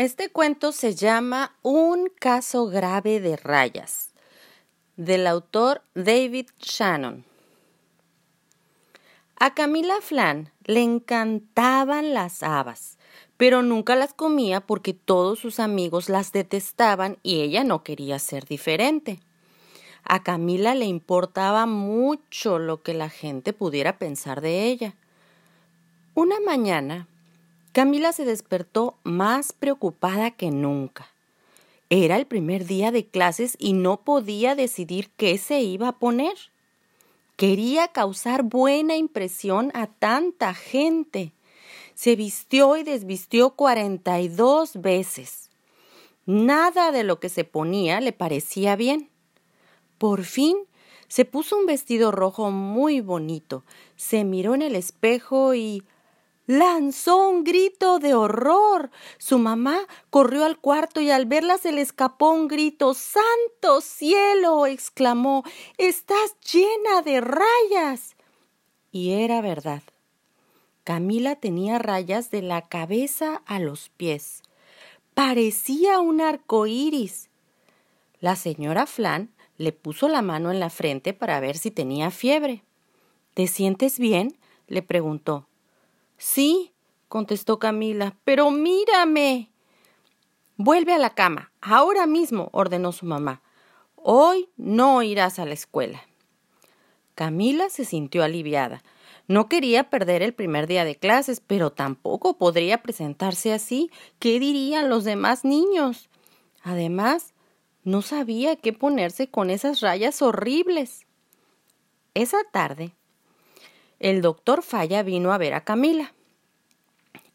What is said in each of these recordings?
Este cuento se llama Un caso grave de rayas, del autor David Shannon. A Camila Flan le encantaban las habas, pero nunca las comía porque todos sus amigos las detestaban y ella no quería ser diferente. A Camila le importaba mucho lo que la gente pudiera pensar de ella. Una mañana, Camila se despertó más preocupada que nunca. Era el primer día de clases y no podía decidir qué se iba a poner. Quería causar buena impresión a tanta gente. Se vistió y desvistió cuarenta y dos veces. Nada de lo que se ponía le parecía bien. Por fin se puso un vestido rojo muy bonito, se miró en el espejo y lanzó un grito de horror. Su mamá corrió al cuarto y al verla se le escapó un grito. ¡Santo cielo! exclamó. Estás llena de rayas. Y era verdad. Camila tenía rayas de la cabeza a los pies. Parecía un arco iris. La señora Flan le puso la mano en la frente para ver si tenía fiebre. ¿Te sientes bien? le preguntó. Sí, contestó Camila, pero mírame. Vuelve a la cama, ahora mismo, ordenó su mamá. Hoy no irás a la escuela. Camila se sintió aliviada. No quería perder el primer día de clases, pero tampoco podría presentarse así. ¿Qué dirían los demás niños? Además, no sabía qué ponerse con esas rayas horribles. Esa tarde, el doctor Falla vino a ver a Camila.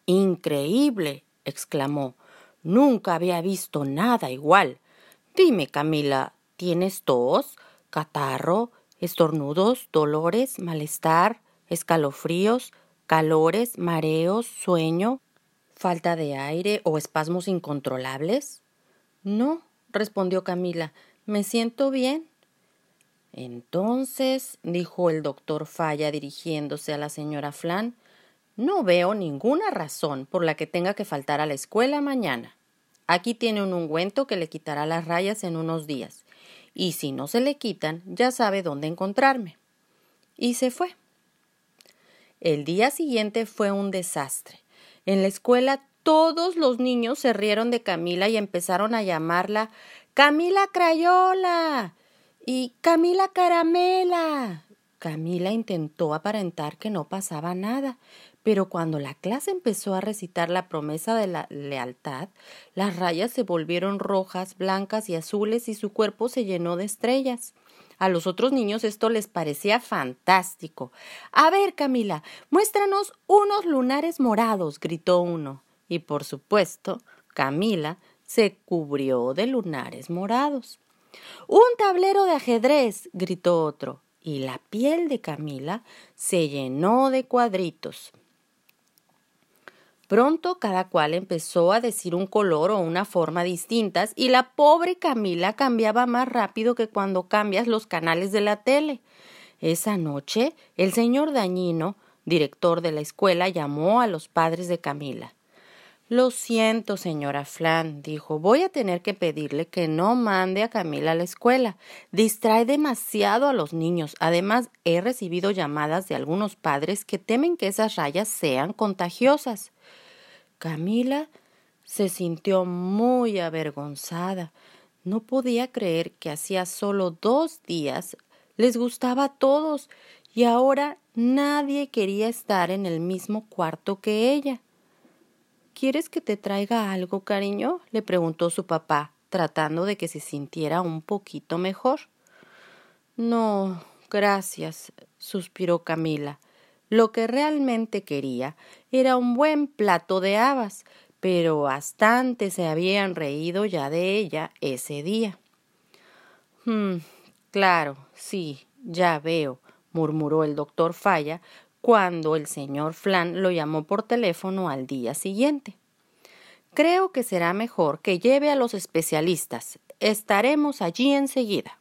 Increíble, exclamó. Nunca había visto nada igual. Dime, Camila, ¿tienes tos, catarro, estornudos, dolores, malestar, escalofríos, calores, mareos, sueño, falta de aire o espasmos incontrolables? No, respondió Camila. Me siento bien. Entonces, dijo el doctor Falla dirigiéndose a la señora Flan, no veo ninguna razón por la que tenga que faltar a la escuela mañana. Aquí tiene un ungüento que le quitará las rayas en unos días, y si no se le quitan, ya sabe dónde encontrarme. Y se fue. El día siguiente fue un desastre. En la escuela todos los niños se rieron de Camila y empezaron a llamarla Camila Crayola y Camila Caramela. Camila intentó aparentar que no pasaba nada, pero cuando la clase empezó a recitar la promesa de la lealtad, las rayas se volvieron rojas, blancas y azules y su cuerpo se llenó de estrellas. A los otros niños esto les parecía fantástico. A ver, Camila, muéstranos unos lunares morados, gritó uno. Y por supuesto, Camila se cubrió de lunares morados. Un tablero de ajedrez, gritó otro, y la piel de Camila se llenó de cuadritos. Pronto cada cual empezó a decir un color o una forma distintas y la pobre Camila cambiaba más rápido que cuando cambias los canales de la tele. Esa noche el señor Dañino, director de la escuela, llamó a los padres de Camila. Lo siento, señora Flan, dijo, voy a tener que pedirle que no mande a Camila a la escuela. Distrae demasiado a los niños. Además, he recibido llamadas de algunos padres que temen que esas rayas sean contagiosas. Camila se sintió muy avergonzada. No podía creer que hacía solo dos días les gustaba a todos y ahora nadie quería estar en el mismo cuarto que ella. ¿Quieres que te traiga algo, cariño? le preguntó su papá, tratando de que se sintiera un poquito mejor. No, gracias, suspiró Camila. Lo que realmente quería era un buen plato de habas, pero bastante se habían reído ya de ella ese día. Hmm, claro, sí, ya veo, murmuró el doctor Falla cuando el señor Flan lo llamó por teléfono al día siguiente. Creo que será mejor que lleve a los especialistas. Estaremos allí enseguida.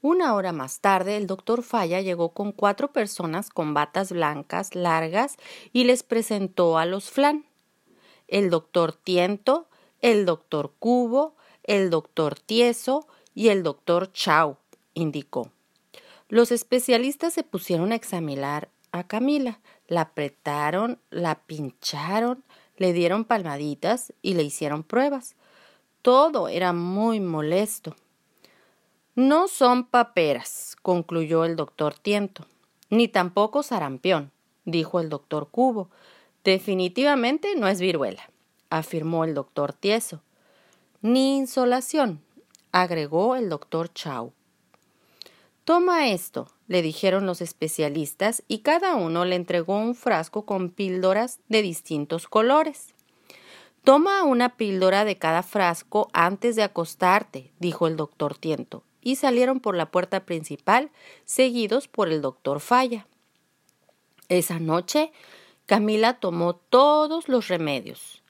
Una hora más tarde, el doctor Falla llegó con cuatro personas con batas blancas largas y les presentó a los Flan. el doctor Tiento, el doctor Cubo, el doctor Tieso y el doctor Chau, indicó. Los especialistas se pusieron a examinar a Camila, la apretaron, la pincharon, le dieron palmaditas y le hicieron pruebas. Todo era muy molesto. No son paperas, concluyó el doctor Tiento, ni tampoco sarampión, dijo el doctor Cubo. Definitivamente no es viruela, afirmó el doctor Tieso. Ni insolación, agregó el doctor Chau. Toma esto, le dijeron los especialistas, y cada uno le entregó un frasco con píldoras de distintos colores. Toma una píldora de cada frasco antes de acostarte, dijo el doctor Tiento, y salieron por la puerta principal, seguidos por el doctor Falla. Esa noche, Camila tomó todos los remedios.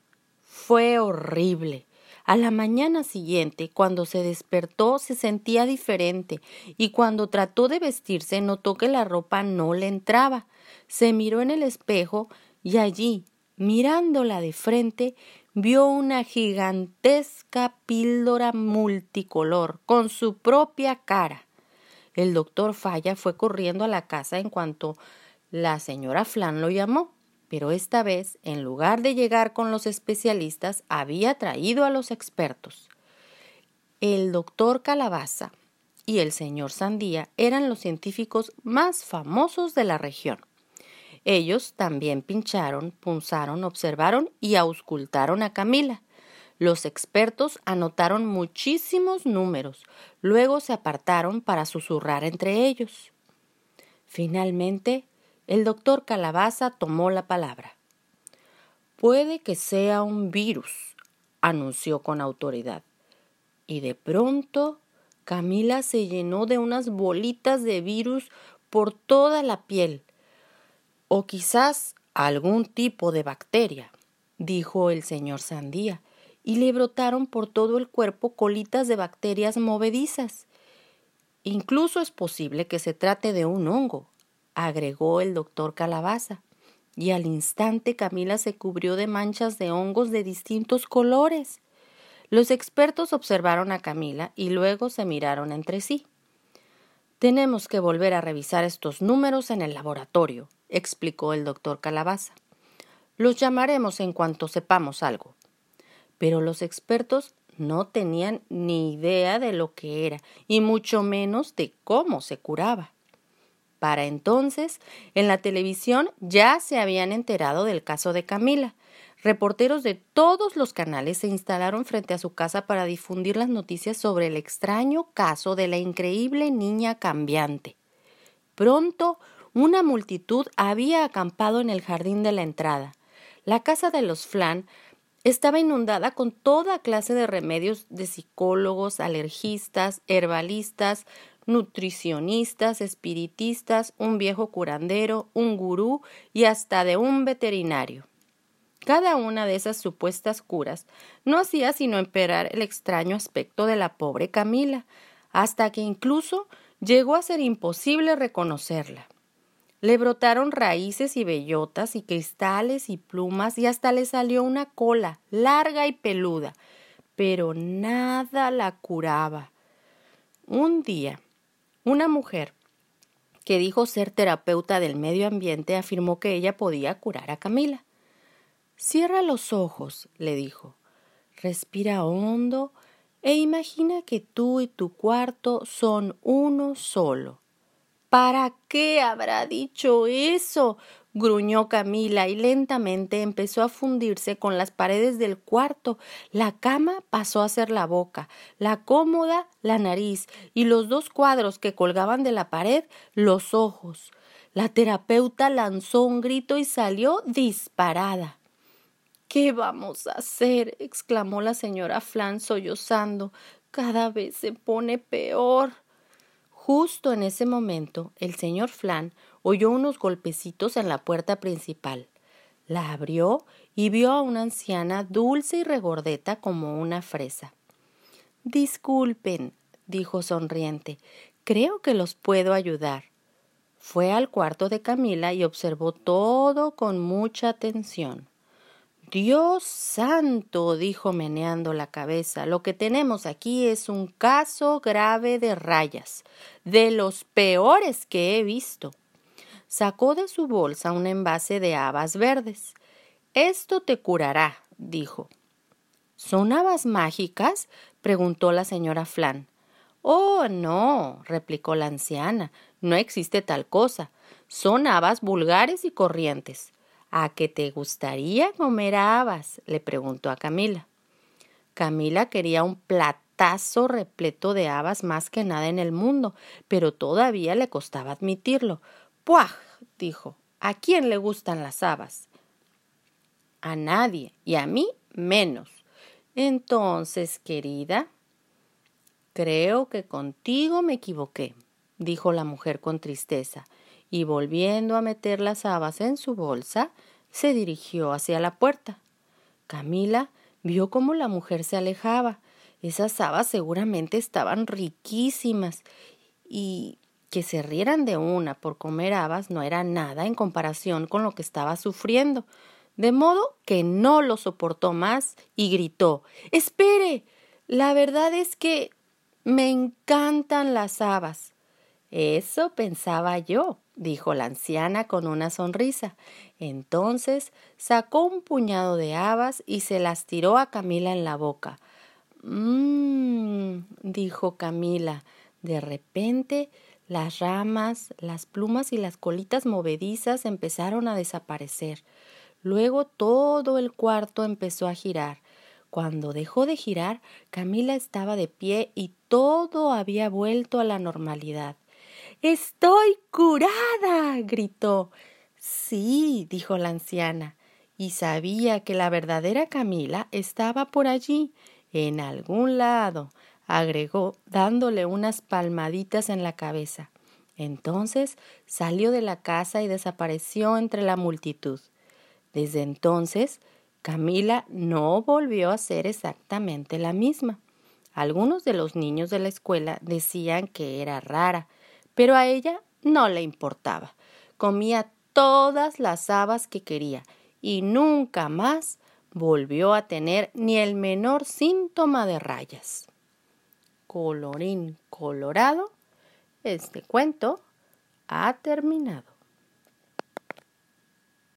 Fue horrible. A la mañana siguiente, cuando se despertó, se sentía diferente y cuando trató de vestirse notó que la ropa no le entraba. Se miró en el espejo y allí, mirándola de frente, vio una gigantesca píldora multicolor con su propia cara. El doctor Falla fue corriendo a la casa en cuanto la señora Flan lo llamó pero esta vez, en lugar de llegar con los especialistas, había traído a los expertos. El doctor Calabaza y el señor Sandía eran los científicos más famosos de la región. Ellos también pincharon, punzaron, observaron y auscultaron a Camila. Los expertos anotaron muchísimos números, luego se apartaron para susurrar entre ellos. Finalmente, el doctor Calabaza tomó la palabra. Puede que sea un virus, anunció con autoridad. Y de pronto Camila se llenó de unas bolitas de virus por toda la piel. O quizás algún tipo de bacteria, dijo el señor Sandía, y le brotaron por todo el cuerpo colitas de bacterias movedizas. Incluso es posible que se trate de un hongo, agregó el doctor Calabaza, y al instante Camila se cubrió de manchas de hongos de distintos colores. Los expertos observaron a Camila y luego se miraron entre sí. Tenemos que volver a revisar estos números en el laboratorio, explicó el doctor Calabaza. Los llamaremos en cuanto sepamos algo. Pero los expertos no tenían ni idea de lo que era, y mucho menos de cómo se curaba. Para entonces, en la televisión ya se habían enterado del caso de Camila. Reporteros de todos los canales se instalaron frente a su casa para difundir las noticias sobre el extraño caso de la increíble niña cambiante. Pronto, una multitud había acampado en el jardín de la entrada. La casa de los Flan estaba inundada con toda clase de remedios de psicólogos, alergistas, herbalistas, nutricionistas, espiritistas, un viejo curandero, un gurú y hasta de un veterinario. Cada una de esas supuestas curas no hacía sino empeorar el extraño aspecto de la pobre Camila, hasta que incluso llegó a ser imposible reconocerla. Le brotaron raíces y bellotas y cristales y plumas y hasta le salió una cola larga y peluda, pero nada la curaba. Un día, una mujer que dijo ser terapeuta del medio ambiente afirmó que ella podía curar a Camila. Cierra los ojos, le dijo. Respira hondo e imagina que tú y tu cuarto son uno solo. ¿Para qué habrá dicho eso? Gruñó Camila y lentamente empezó a fundirse con las paredes del cuarto. La cama pasó a ser la boca, la cómoda la nariz y los dos cuadros que colgaban de la pared los ojos. La terapeuta lanzó un grito y salió disparada. ¿Qué vamos a hacer? exclamó la señora Flan sollozando. Cada vez se pone peor. Justo en ese momento, el señor Flan oyó unos golpecitos en la puerta principal. La abrió y vio a una anciana dulce y regordeta como una fresa. Disculpen, dijo sonriente, creo que los puedo ayudar. Fue al cuarto de Camila y observó todo con mucha atención. Dios santo, dijo meneando la cabeza, lo que tenemos aquí es un caso grave de rayas, de los peores que he visto. Sacó de su bolsa un envase de habas verdes. Esto te curará, dijo. ¿Son habas mágicas? preguntó la señora Flan. Oh, no, replicó la anciana, no existe tal cosa. Son habas vulgares y corrientes. ¿A qué te gustaría comer habas? le preguntó a Camila. Camila quería un platazo repleto de habas más que nada en el mundo, pero todavía le costaba admitirlo. ¡Puaj! dijo. ¿A quién le gustan las habas? A nadie, y a mí menos. Entonces, querida, creo que contigo me equivoqué, dijo la mujer con tristeza, y volviendo a meter las habas en su bolsa, se dirigió hacia la puerta. Camila vio cómo la mujer se alejaba. Esas habas seguramente estaban riquísimas y que se rieran de una por comer habas no era nada en comparación con lo que estaba sufriendo, de modo que no lo soportó más y gritó Espere. La verdad es que me encantan las habas. Eso pensaba yo, dijo la anciana con una sonrisa. Entonces sacó un puñado de habas y se las tiró a Camila en la boca. Mmm, dijo Camila. De repente las ramas, las plumas y las colitas movedizas empezaron a desaparecer. Luego todo el cuarto empezó a girar. Cuando dejó de girar, Camila estaba de pie y todo había vuelto a la normalidad. Estoy curada. gritó. Sí, dijo la anciana, y sabía que la verdadera Camila estaba por allí, en algún lado, agregó, dándole unas palmaditas en la cabeza. Entonces salió de la casa y desapareció entre la multitud. Desde entonces, Camila no volvió a ser exactamente la misma. Algunos de los niños de la escuela decían que era rara, pero a ella no le importaba. Comía todas las habas que quería y nunca más volvió a tener ni el menor síntoma de rayas. Colorín colorado, este cuento ha terminado.